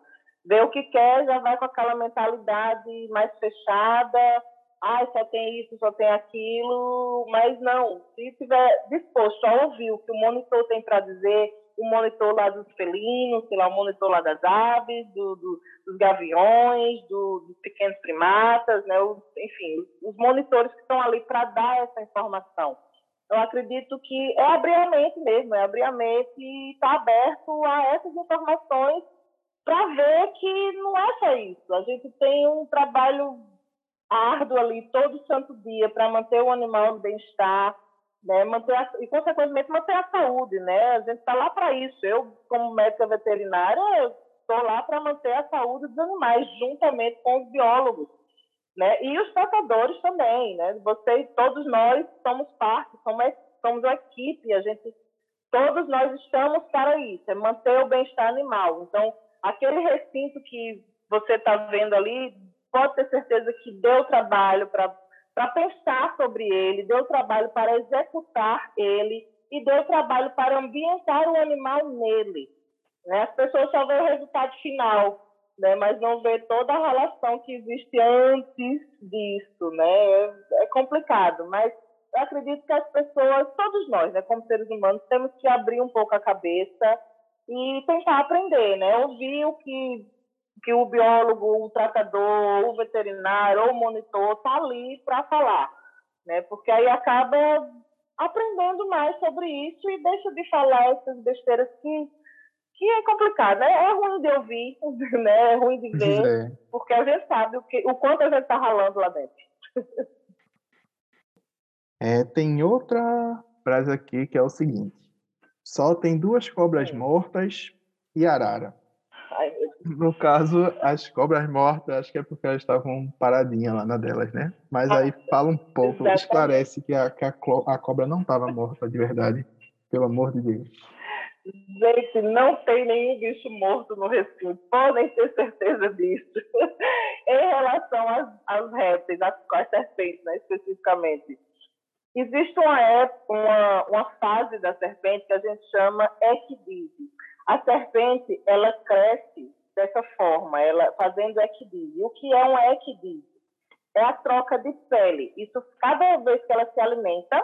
Vê o que quer, já vai com aquela mentalidade mais fechada, ah, só tem isso, só tem aquilo, mas não, se estiver disposto a ouvir o que o monitor tem para dizer, o monitor lá dos felinos, sei lá, o monitor lá das aves, do, do, dos gaviões, do, dos pequenos primatas, né, os, enfim, os monitores que estão ali para dar essa informação. Eu acredito que é abrir a mente mesmo, é abrir a mente e estar tá aberto a essas informações para ver que não é só isso. A gente tem um trabalho árduo ali todo santo dia para manter o animal no bem-estar, né? manter a, e, consequentemente, manter a saúde. Né? A gente está lá para isso. Eu, como médica veterinária, estou lá para manter a saúde dos animais, juntamente com os biólogos. Né? E os tratadores também. Né? Você e todos nós somos parte, somos, somos uma equipe, a gente, todos nós estamos para isso, é manter o bem-estar animal. Então, aquele recinto que você está vendo ali, pode ter certeza que deu trabalho para pensar sobre ele, deu trabalho para executar ele e deu trabalho para ambientar o animal nele. Né? As pessoas só veem o resultado final, né? mas não vê toda a relação que existe antes disso. Né? É, é complicado, mas eu acredito que as pessoas, todos nós, né, como seres humanos, temos que abrir um pouco a cabeça e tentar aprender, né? Ouvir o que que o biólogo, o tratador, o veterinário ou o monitor está ali para falar, né? Porque aí acaba aprendendo mais sobre isso e deixa de falar essas besteiras que que é complicado, né? É ruim de ouvir, *laughs* né? É ruim de ver, é. porque a gente sabe o, que, o quanto a gente está ralando lá dentro. É, tem outra frase aqui que é o seguinte: só tem duas cobras mortas e arara. No caso, as cobras mortas, acho que é porque elas estavam paradinhas lá na delas, né? Mas aí fala um pouco, Exatamente. esclarece que a, que a, a cobra não estava morta de verdade, pelo amor de Deus. Gente, não tem nenhum bicho morto no recinto, podem ter certeza disso. *laughs* em relação às, às répteis, às, às serpentes, né, especificamente, Existe uma, época, uma, uma fase da serpente que a gente chama equidise. A serpente, ela cresce dessa forma, ela fazendo equidise. O que é um equidise? É a troca de pele. Isso, cada vez que ela se alimenta,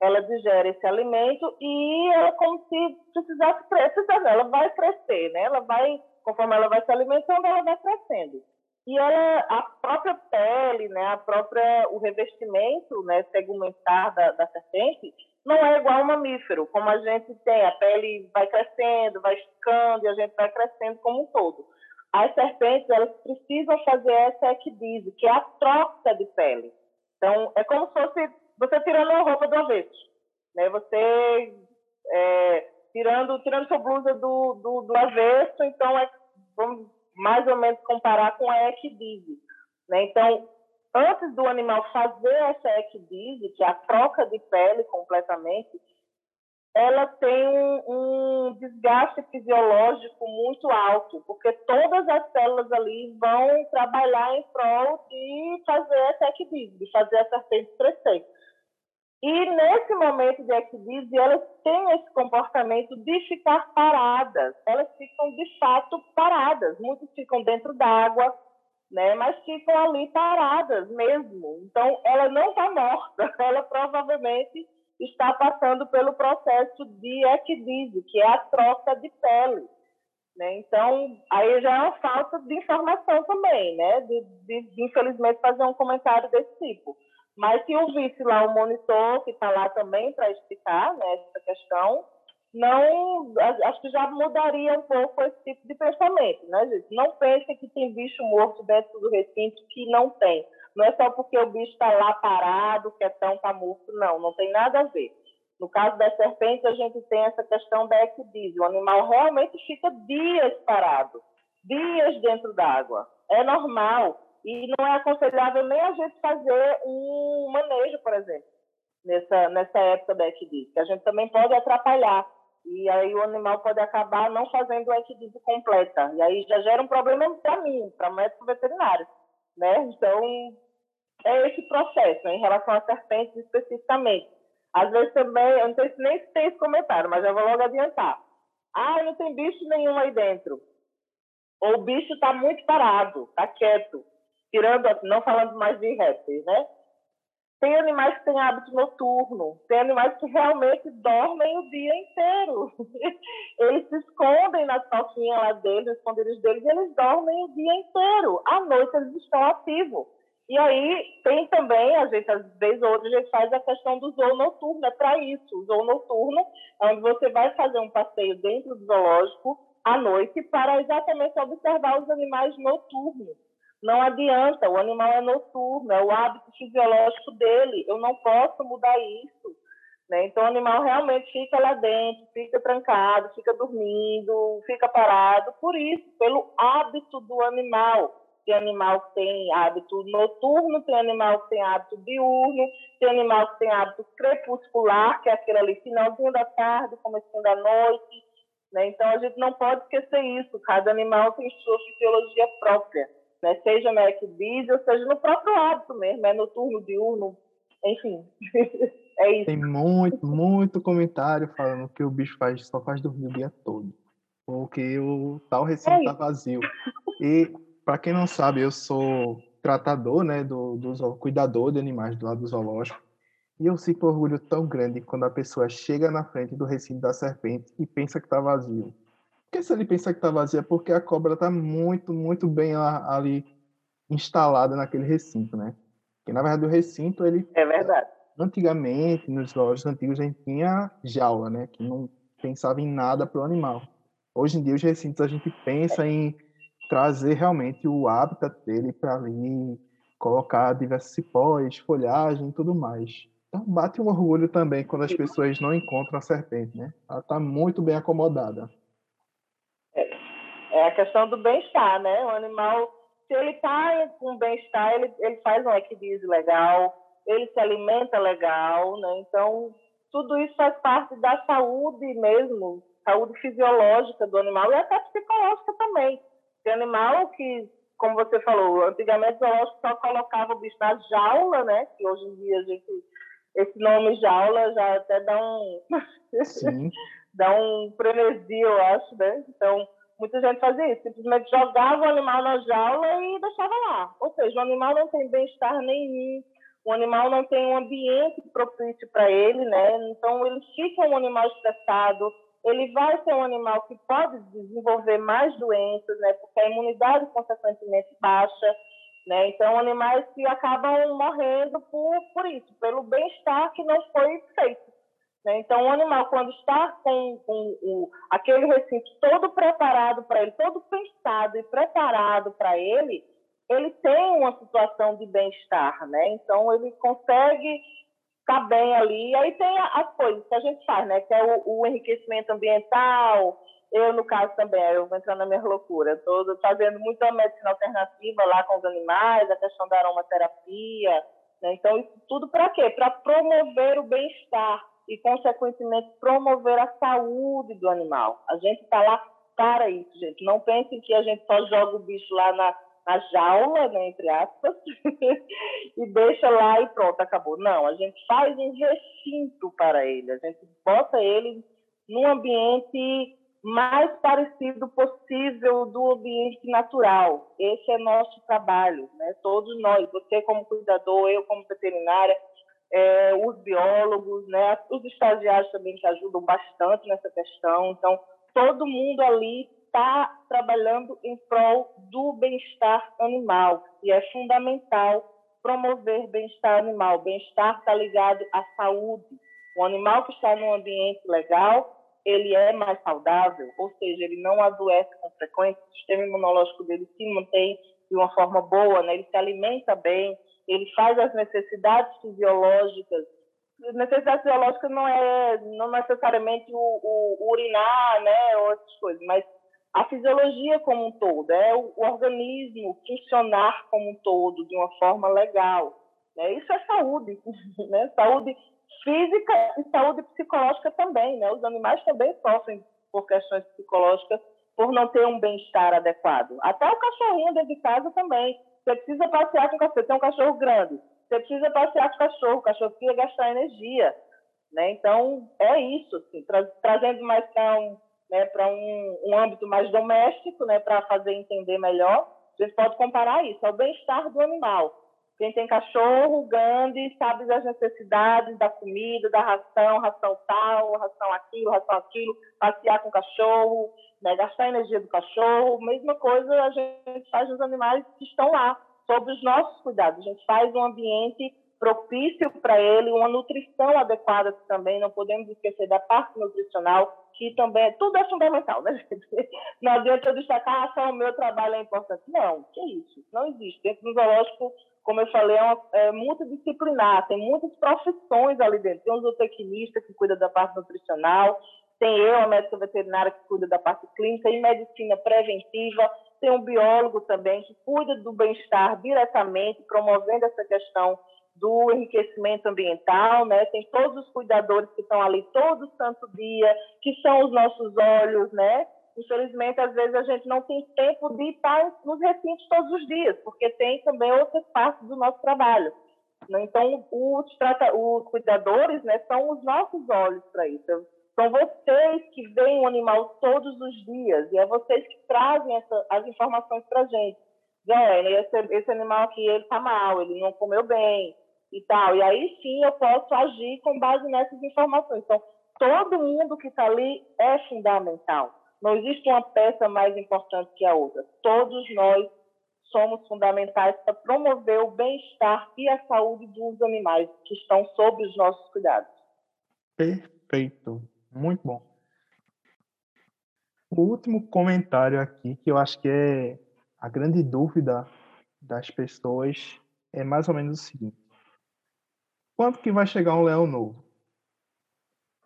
ela digere esse alimento e ela como se precisasse crescer, ela vai crescer, né? Ela vai, conforme ela vai se alimentando, ela vai crescendo. E ela, a própria pele, né, a própria, o revestimento né, tegumentar da, da serpente não é igual ao mamífero, como a gente tem, a pele vai crescendo, vai esticando e a gente vai crescendo como um todo. As serpentes, elas precisam fazer essa equidise, que é a troca de pele. Então, é como se fosse você tirando a roupa do avesso, né? Você é, tirando, tirando sua blusa do, do, do avesso, então é, vamos mais ou menos comparar com a equidise. Né? Então, antes do animal fazer essa equidise, que é a troca de pele completamente, ela tem um, um, desgaste fisiológico muito alto, porque todas as células ali vão trabalhar em prol de fazer essa equidise, de fazer a serpente crescer. E nesse momento de equidise, elas têm esse comportamento de ficar paradas. Elas ficam de fato paradas. Muitos ficam dentro d'água, né? Mas ficam ali paradas mesmo. Então, ela não está morta. *laughs* Ela provavelmente está passando pelo processo de equidise, que é a troca de pele. Né? Então, aí já é uma falta de informação também, né? De, de, de infelizmente, fazer um comentário desse tipo. Mas se eu visse lá o monitor, que está lá também para explicar né, essa questão, não, acho que já mudaria um pouco esse tipo de pensamento, né, gente? Não pense que tem bicho morto dentro do recinto, que não tem. Não é só porque o bicho está lá parado, que é tão está morto, não, não tem nada a ver. No caso das serpentes, a gente tem essa questão da equidise. O animal realmente fica dias parado, dias dentro d'água. É normal. E não é aconselhável nem a gente fazer um manejo, por exemplo, nessa, nessa época da equidise, que a gente também pode atrapalhar. E aí o animal pode acabar não fazendo a equidise completa. E aí já gera um problema para mim, para médico veterinário. Né? Então, é esse processo em relação às serpentes especificamente. Às vezes também, eu não sei se nem tem esse comentário, mas já vou logo adiantar. Ah, não tem bicho nenhum aí dentro. Ou o bicho está muito parado, está quieto tirando, não falando mais de répteis, né? Tem animais que têm hábito noturno, tem animais que realmente dormem o dia inteiro. *laughs* Eles se escondem na toquinha lá deles, nos esconderijos deles, e eles dormem o dia inteiro. À noite eles estão ativos. E aí tem também, a gente, às vezes, hoje a gente faz a questão do zoo noturno, é para isso. O zoo noturno é onde você vai fazer um passeio dentro do zoológico à noite para exatamente observar os animais noturnos não adianta, o animal é noturno, é o hábito fisiológico dele, eu não posso mudar isso. Né? Então, o animal realmente fica lá dentro, fica trancado, fica dormindo, fica parado, por isso, pelo hábito do animal. Tem animal que tem hábito noturno, tem animal que tem hábito diurno, tem animal que tem hábito crepuscular, que é aquele ali finalzinho da tarde, comecinho da noite. Né? Então, a gente não pode esquecer isso. Cada animal tem sua fisiologia própria né? seja na equidise ou seja no próprio hábito mesmo, é noturno, diurno, enfim. *laughs* é isso. Tem muito, muito comentário falando que o bicho faz, só faz dormir o dia todo. Ou que o tal recinto está é vazio. E, para quem não sabe, eu sou tratador, né, do, do cuidador de animais do lado do zoológico. E eu sinto um orgulho tão grande quando a pessoa chega na frente do recinto da serpente e pensa que está vazio. Porque se ele pensar que está vazia, é porque a cobra está muito, muito bem ali instalada naquele recinto, né? Porque, na verdade, o recinto, ele... É verdade. Antigamente, nos lojas antigos, a gente tinha jaula, né? Que não pensava em nada para o animal. Hoje em dia, os recintos, a gente pensa em trazer realmente o hábitat dele para ali, colocar diversos cipós, folhagem e tudo mais. Então, bate um orgulho também quando as pessoas não encontram a serpente, né? Ela está muito bem acomodada. É a questão do bem-estar, né? O animal, se ele está com bem-estar, ele, ele faz um equilíbrio legal, ele se alimenta legal, né? Então, tudo isso faz parte da saúde mesmo, saúde fisiológica do animal e até psicológica também. Tem animal que, como você falou, antigamente o zoológico só colocava o bicho na jaula, né? Que hoje em dia a gente esse nome jaula já até dá um *laughs* dá um frenesi, eu acho, né? Então, muita gente fazia isso, simplesmente jogava o animal na jaula e deixava lá. Ou seja, o animal não tem bem-estar nenhum, o animal não tem um ambiente propício para ele, né? Então, ele fica um animal estressado, ele vai ser um animal que pode desenvolver mais doenças, né? Porque a imunidade, consequentemente, baixa. Né? Então, animais que acabam morrendo por, por isso, pelo bem-estar que não foi feito. Né? Então, o animal, quando está com, com aquele recinto todo preparado para ele, todo pensado e preparado para ele, ele tem uma situação de bem-estar. Né? Então, ele consegue estar bem ali. E aí tem as coisas que a gente faz, né? que é o, o enriquecimento ambiental, eu, no caso, também, eu vou entrar na minha loucura. Estou fazendo muita medicina alternativa lá com os animais, a questão da aromaterapia. Né? Então, isso tudo para quê? Para promover o bem-estar e, consequentemente, promover a saúde do animal. A gente está lá para isso, gente. Não pensem que a gente só joga o bicho lá na, na jaula, né, entre aspas, *laughs* e deixa lá e pronto, acabou. Não, a gente faz um recinto para ele. A gente bota ele num ambiente mais parecido possível do ambiente natural. Esse é nosso trabalho, né? Todos nós, você como cuidador, eu como veterinária, é, os biólogos, né? Os estagiários também que ajudam bastante nessa questão. Então, todo mundo ali está trabalhando em prol do bem-estar animal e é fundamental promover bem-estar animal. Bem-estar está ligado à saúde. O animal que está num ambiente legal ele é mais saudável, ou seja, ele não adoece com frequência, o sistema imunológico dele se mantém de uma forma boa, né? ele se alimenta bem, ele faz as necessidades fisiológicas. Necessidade fisiológica não é não necessariamente o, o, o urinar, né, ou outras coisas, mas a fisiologia como um todo, é o, o organismo funcionar como um todo de uma forma legal. Né? Isso é saúde, *laughs* né? Saúde física e saúde psicológica também, né? Os animais também sofrem por questões psicológicas por não ter um bem-estar adequado. Até o cachorrinho dentro de casa também. Você precisa passear com o cachorro. Você tem um cachorro grande. Você precisa passear com o cachorro. O cachorro precisa gastar energia. Né? Então, é isso. Assim, tra trazendo mais para um, né, um, um âmbito mais doméstico, né, para fazer entender melhor, a gente pode comparar isso ao bem-estar do animal. Quem tem cachorro grande sabe das necessidades da comida, da ração, ração tal, ração aquilo, ração aquilo, passear com o cachorro, né, gastar a energia do cachorro. Mesma coisa a gente faz nos animais que estão lá, sob os nossos cuidados. A gente faz um ambiente propício para ele, uma nutrição adequada também, não podemos esquecer da parte nutricional, que também, tudo é fundamental, né? *laughs* Não adianta eu destacar, ah, o meu trabalho é importante. Não, que isso, não existe. Dentro do zoológico, como eu falei, é, uma, é multidisciplinar, tem muitas profissões ali dentro. Tem um zootecnista que cuida da parte nutricional, tem eu, a médica veterinária, que cuida da parte clínica e medicina preventiva, tem um biólogo também que cuida do bem-estar diretamente, promovendo essa questão do enriquecimento ambiental, né? Tem todos os cuidadores que estão ali todo santo dia, que são os nossos olhos, né? Infelizmente, às vezes a gente não tem tempo de estar nos recintos todos os dias, porque tem também outras partes do nosso trabalho. Então, os, trata, os cuidadores né, são os nossos olhos para isso. São vocês que veem o animal todos os dias e é vocês que trazem essa, as informações para a gente. Olha, esse, esse animal aqui, ele está mal, ele não comeu bem e tal. E aí sim eu posso agir com base nessas informações. Então, todo mundo que está ali é fundamental. Não existe uma peça mais importante que a outra. Todos nós somos fundamentais para promover o bem-estar e a saúde dos animais que estão sob os nossos cuidados. Perfeito. Muito bom. O último comentário aqui, que eu acho que é a grande dúvida das pessoas, é mais ou menos o seguinte: quando que vai chegar um leão novo?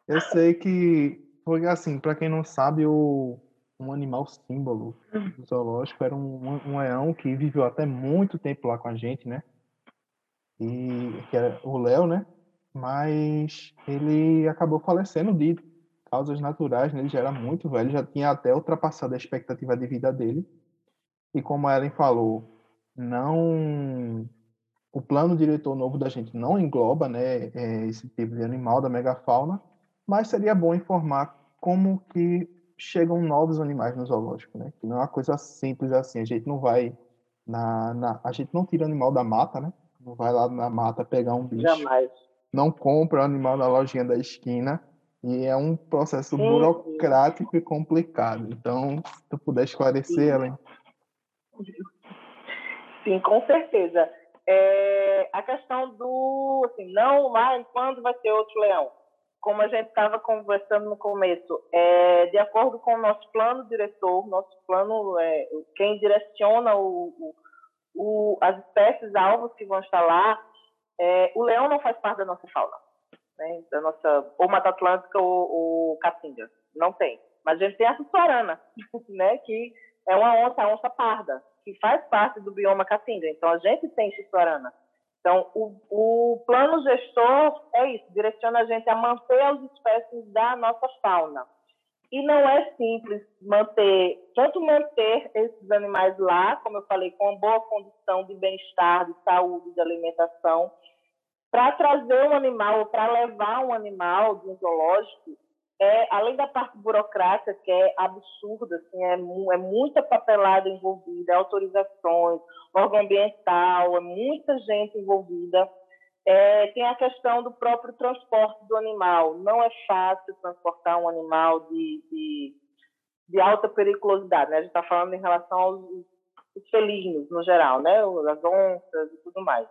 Eu sei que porque, assim, para quem não sabe, o, um animal símbolo zoológico era um, um leão que viveu até muito tempo lá com a gente, né? E que era o Léo, né? Mas ele acabou falecendo de causas naturais, né? Ele já era muito velho, já tinha até ultrapassado a expectativa de vida dele. E como a Ellen falou, não o plano diretor novo da gente não engloba né, é, esse tipo de animal da megafauna, mas seria bom informar como que chegam novos animais no zoológico, né? Que não é uma coisa simples assim. A gente não vai na, na a gente não tira animal da mata, né? Não vai lá na mata pegar um bicho. Jamais. Não compra o animal na lojinha da esquina e é um processo burocrático e complicado. Então, se tu puder esclarecer, Ellen. Sim, com certeza. É, a questão do, assim, não vai, quando vai ter outro leão? Como a gente estava conversando no começo, é, de acordo com o nosso plano diretor, nosso plano, é, quem direciona o, o, o, as espécies alvos que vão estar lá, é, o leão não faz parte da nossa fauna, né, da nossa, ou Mata Atlântica ou, ou Caatinga, não tem. Mas a gente tem a Sussuarana, *laughs* né, que é uma onça, a onça parda, que faz parte do bioma Caatinga. Então, a gente tem Xissuarana. Então, o, o, plano gestor é isso, direciona a gente a manter as espécies da nossa fauna. E não é simples manter, tanto manter esses animais lá, como eu falei, com boa condição de bem-estar, de saúde, de alimentação, para trazer um animal, para levar um animal de um zoológico, é, além da parte burocrática, que é absurda, assim, é, é muita papelada envolvida, autorizações, órgão ambiental, é muita gente envolvida. É, tem a questão do próprio transporte do animal. Não é fácil transportar um animal de, de, de alta periculosidade. Né? A gente está falando em relação aos felinos, no geral, né? as onças e tudo mais.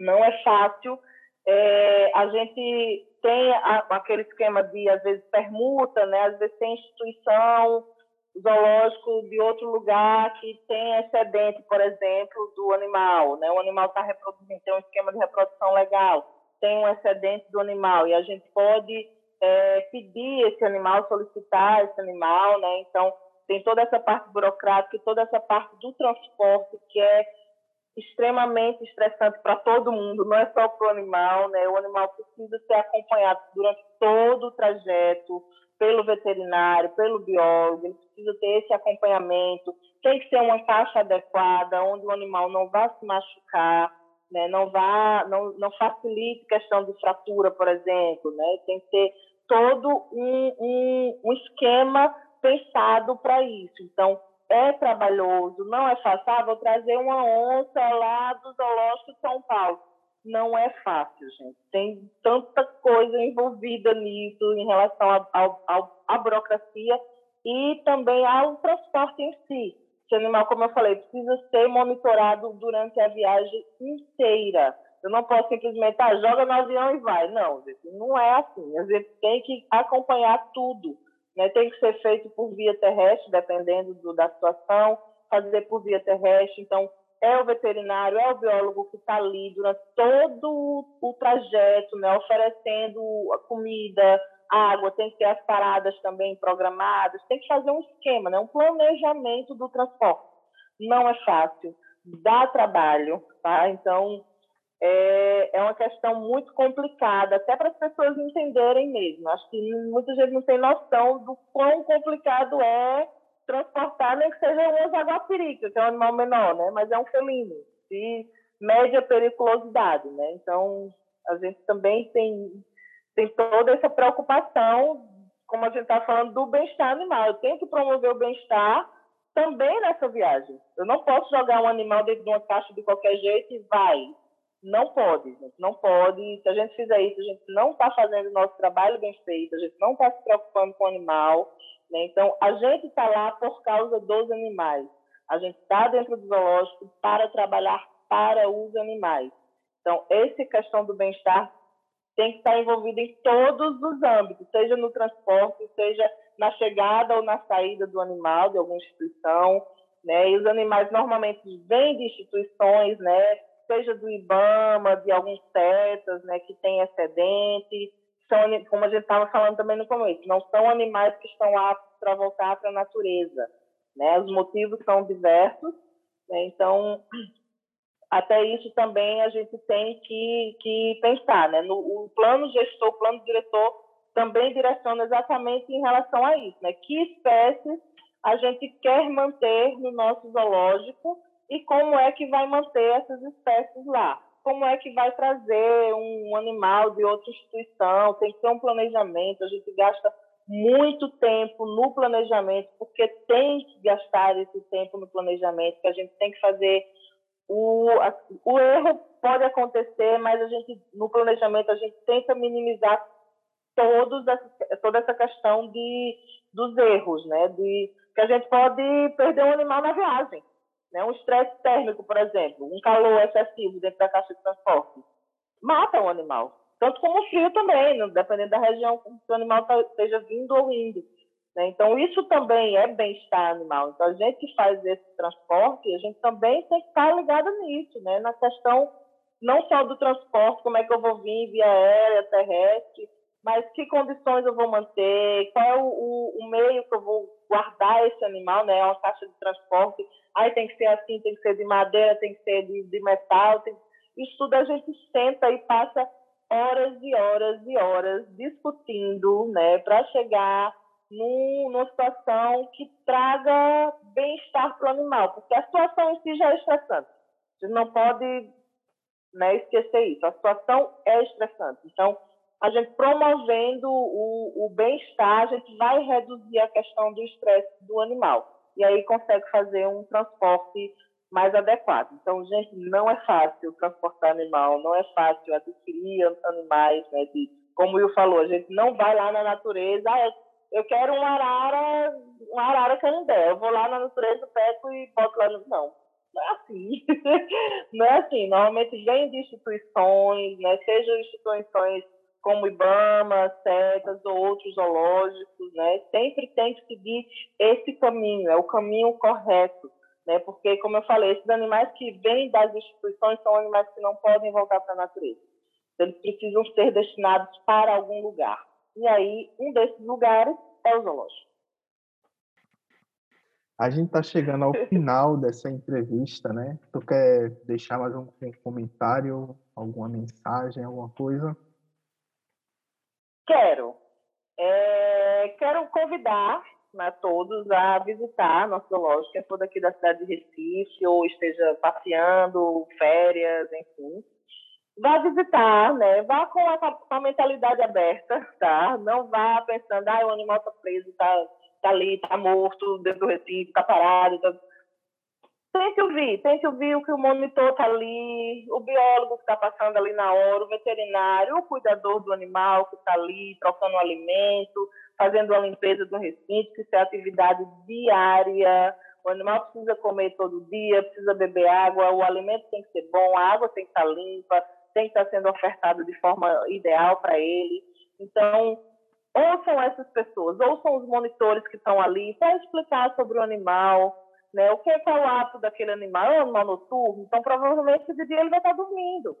Não é fácil. É, a gente tem a, aquele esquema de, às vezes, permuta, né? às vezes tem instituição zoológico de outro lugar que tem excedente, por exemplo, do animal. Né? O animal está reproduzindo, tem um esquema de reprodução legal, tem um excedente do animal e a gente pode é, pedir esse animal, solicitar esse animal. Né? Então, tem toda essa parte burocrática toda essa parte do transporte que é extremamente estressante para todo mundo, não é só para o animal, né? O animal precisa ser acompanhado durante todo o trajeto pelo veterinário, pelo biólogo, ele precisa ter esse acompanhamento, tem que ser uma caixa adequada, onde o animal não vá se machucar, né? Não vá, não, não facilite questão de fratura, por exemplo, né? Tem que ter todo um, um, um esquema pensado para isso. Então, é trabalhoso, não é fácil. Ah, vou trazer uma onça lá do Zoológico de São Paulo. Não é fácil, gente. Tem tanta coisa envolvida nisso em relação à burocracia e também ao transporte em si. Esse animal, como eu falei, precisa ser monitorado durante a viagem inteira. Eu não posso simplesmente, ah, joga no avião e vai. Não, gente, não é assim. A gente tem que acompanhar tudo né? Tem que ser feito por via terrestre, dependendo do, da situação, fazer por via terrestre. Então, é o veterinário, é o biólogo que está ali durante todo o trajeto, né? oferecendo a comida, água, tem que ter as paradas também programadas, tem que fazer um esquema, né? um planejamento do transporte. Não é fácil, dá trabalho, tá? Então, é, é uma questão muito complicada, até para as pessoas entenderem mesmo. Acho que muita gente não tem noção do quão complicado é transportar, nem que seja uma jaguapirica, que é um animal menor, né? Mas é um felino, de média periculosidade, né? Então, a gente também tem, tem toda essa preocupação, como a gente está falando, do bem-estar animal. Eu tenho que promover o bem-estar também nessa viagem. Eu não posso jogar um animal dentro de uma caixa de qualquer jeito e vai. Não pode, não pode. Se a gente fizer isso, a gente não está fazendo o nosso trabalho bem feito, a gente não está se preocupando com o animal. Né? Então, a gente está lá por causa dos animais. A gente está dentro do zoológico para trabalhar para os animais. Então, essa questão do bem-estar tem que estar envolvida em todos os âmbitos, seja no transporte, seja na chegada ou na saída do animal de alguma instituição, né? E os animais normalmente vêm de instituições, né? Seja do IBAMA, de alguns CETAS, né, que tem excedente, são, como a gente estava falando também no começo, não são animais que estão aptos para voltar para a natureza, né? Os motivos são diversos, né? Então, até isso também a gente tem que, que pensar, né? No, o plano gestor, o plano diretor também direciona exatamente em relação a isso, né? Que espécies a gente quer manter no nosso zoológico e como é que vai manter essas espécies lá. Como é que vai trazer um animal de outra instituição? Tem que ter um planejamento. A gente gasta muito tempo no planejamento, porque tem que gastar esse tempo no planejamento, que a gente tem que fazer o, o erro pode acontecer, mas a gente no planejamento a gente tenta minimizar todos essa, toda essa questão de dos erros, né? De que a gente pode perder um animal na viagem, né? Um estresse térmico, por exemplo, um calor excessivo dentro da caixa de transporte mata o animal tanto como frio também, né? dependendo da região que o animal tá, esteja vindo ou indo. Né? Então, isso também é bem-estar animal. Então, a gente que faz esse transporte, a gente também tem que estar ligado nisso, né? na questão não só do transporte, como é que eu vou vir via aérea, terrestre, mas que condições eu vou manter, qual é o, o, o, meio que eu vou guardar esse animal, né? É uma caixa de transporte, aí tem que ser assim, tem que ser de madeira, tem que ser de, de metal, tem... isso tudo a gente senta e passa horas e horas e horas discutindo, né, para chegar num, numa situação que traga bem-estar para o animal, porque a situação em si já é estressante. A gente não pode né, esquecer isso. A situação é estressante. Então, a gente promovendo o, o bem-estar, a gente vai reduzir a questão do estresse do animal. E aí consegue fazer um transporte mais adequado. Então, gente, não é fácil transportar animal, não é fácil adquirir animais, né? De, como o Will falou, a gente não vai lá na natureza, ah, eu quero um arara, um arara canindé, eu vou lá na natureza, pego e boto lá no... Não, não é assim. *laughs* não é assim. Normalmente vem de instituições, né? Sejam instituições como IBAMA, CETAS ou outros zoológicos, né? Sempre tem que seguir esse caminho, é o caminho correto né? Porque, como eu falei, esses animais que vêm das instituições são animais que não podem voltar para a natureza. Então, eles precisam ser destinados para algum lugar. E aí, um desses lugares é o zoológico. A gente está chegando ao final *laughs* dessa entrevista, né? Tu quer deixar mais um comentário, alguma mensagem, alguma coisa? Quero. É, quero convidar né, todos a visitar nosso zoológico, é for daqui da cidade de Recife, ou esteja passeando, férias, enfim. Vá visitar, né? Vá com a, com a mentalidade aberta, tá? Não vá pensando, ah, o animal está preso, está tá ali, está morto dentro do recinto, está parado. Tá... Tente ouvir, tente ouvir o que o monitor está ali, o biólogo que está passando ali na hora, o veterinário, o cuidador do animal que está ali trocando o alimento, fazendo a limpeza do recinto, que isso é atividade diária. O animal precisa comer todo dia, precisa beber água, o alimento tem que ser bom, a água tem que estar limpa, tem que estar sendo ofertada de forma ideal para ele. Então, ouçam essas pessoas, ouçam os monitores que estão ali para explicar sobre o animal, né? O que é, é o ato daquele animal? É um animal noturno, então provavelmente de dia ele vai estar dormindo.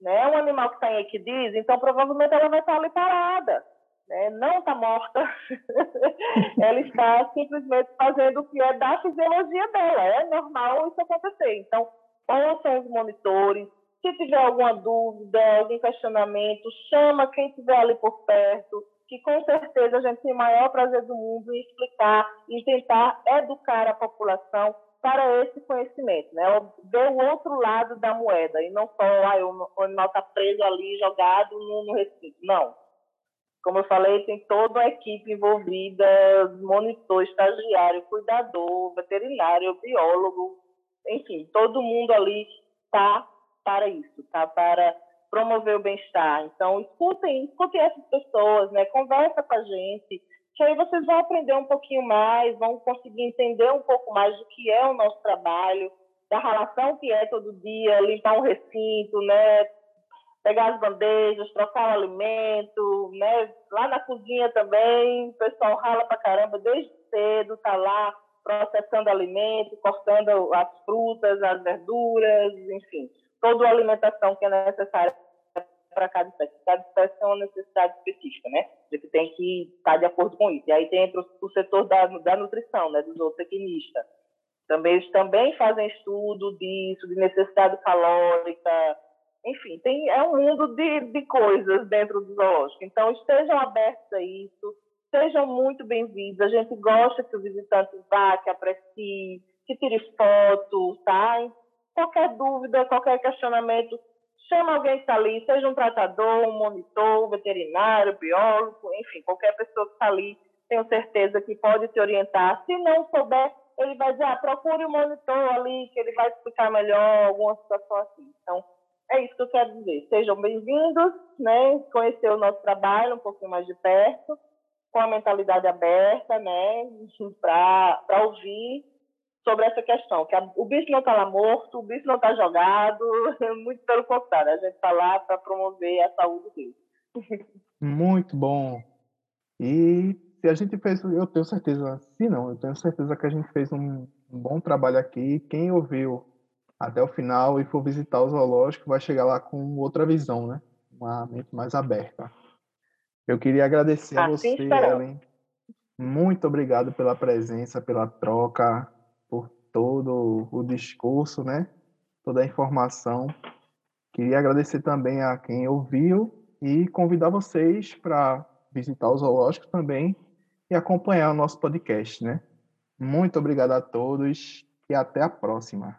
Né? É um animal que está em equidízio, então provavelmente ela vai estar ali parada né, não está morta, *laughs* ela está simplesmente fazendo o que é da fisiologia dela. É normal isso acontecer. Então, ouçam os monitores. Se tiver alguma dúvida, algum questionamento, chama quem estiver ali por perto, que com certeza a gente tem o maior prazer do mundo em explicar, em tentar educar a população para esse conhecimento, né? Ver o outro lado da moeda e não só ah, o animal está preso ali, jogado no, no recinto. Não como eu falei, tem toda a equipe envolvida, monitor, estagiário, cuidador, veterinário, biólogo, enfim, todo mundo ali está para isso, tá para promover o bem-estar. Então, escutem, escutem essas pessoas, né? Conversa com a gente, que aí vocês vão aprender um pouquinho mais, vão conseguir entender um pouco mais do que é o nosso trabalho, da relação que é todo dia, limpar um recinto, né? pegar as bandejas, trocar o alimento, né? Lá na cozinha também, o pessoal rala pra caramba desde cedo, tá lá processando alimento, cortando as frutas, as verduras, enfim, toda a alimentação que é necessária para cada espécie. Cada espécie tem uma necessidade específica, né? A gente tem que estar de acordo com isso. E aí tem o, setor da, da nutrição, né? Dos zootecnistas. Também, eles também fazem estudo disso, de necessidade calórica, enfim, tem, é um mundo de, de coisas dentro do zoológico. Então, estejam abertos a isso, sejam muito bem-vindos. A gente gosta que o visitante vá, que aprecie, que tire foto, tá? Qualquer dúvida, qualquer questionamento, chama alguém que está ali, seja um tratador, um monitor, um veterinário, biólogo, enfim, qualquer pessoa que está ali, tenho certeza que pode te orientar. Se não souber, ele vai dizer, ah, procure o um monitor ali, que ele vai explicar melhor alguma situação assim. Então, é isso que eu quero dizer. Sejam bem-vindos, né? Conhecer o nosso trabalho um pouquinho mais de perto, com a mentalidade aberta, né? *laughs* Para ouvir sobre essa questão, que a, o bicho não está lá morto, o bicho não está jogado, *laughs* muito pelo contrário, a gente está lá para promover a saúde dele. Muito bom. E se a gente fez, eu tenho certeza, se não, eu tenho certeza que a gente fez um, bom trabalho aqui. Quem ouviu até o final e for visitar o zoológico vai chegar lá com outra visão, né? Uma mente mais aberta. Eu queria agradecer assim a você, Ellen. Muito obrigado pela presença, pela troca, por todo o discurso, né? Toda a informação. Queria agradecer também a quem ouviu e convidar vocês para visitar o zoológico também e acompanhar o nosso podcast, né? Muito obrigado a todos e até a próxima.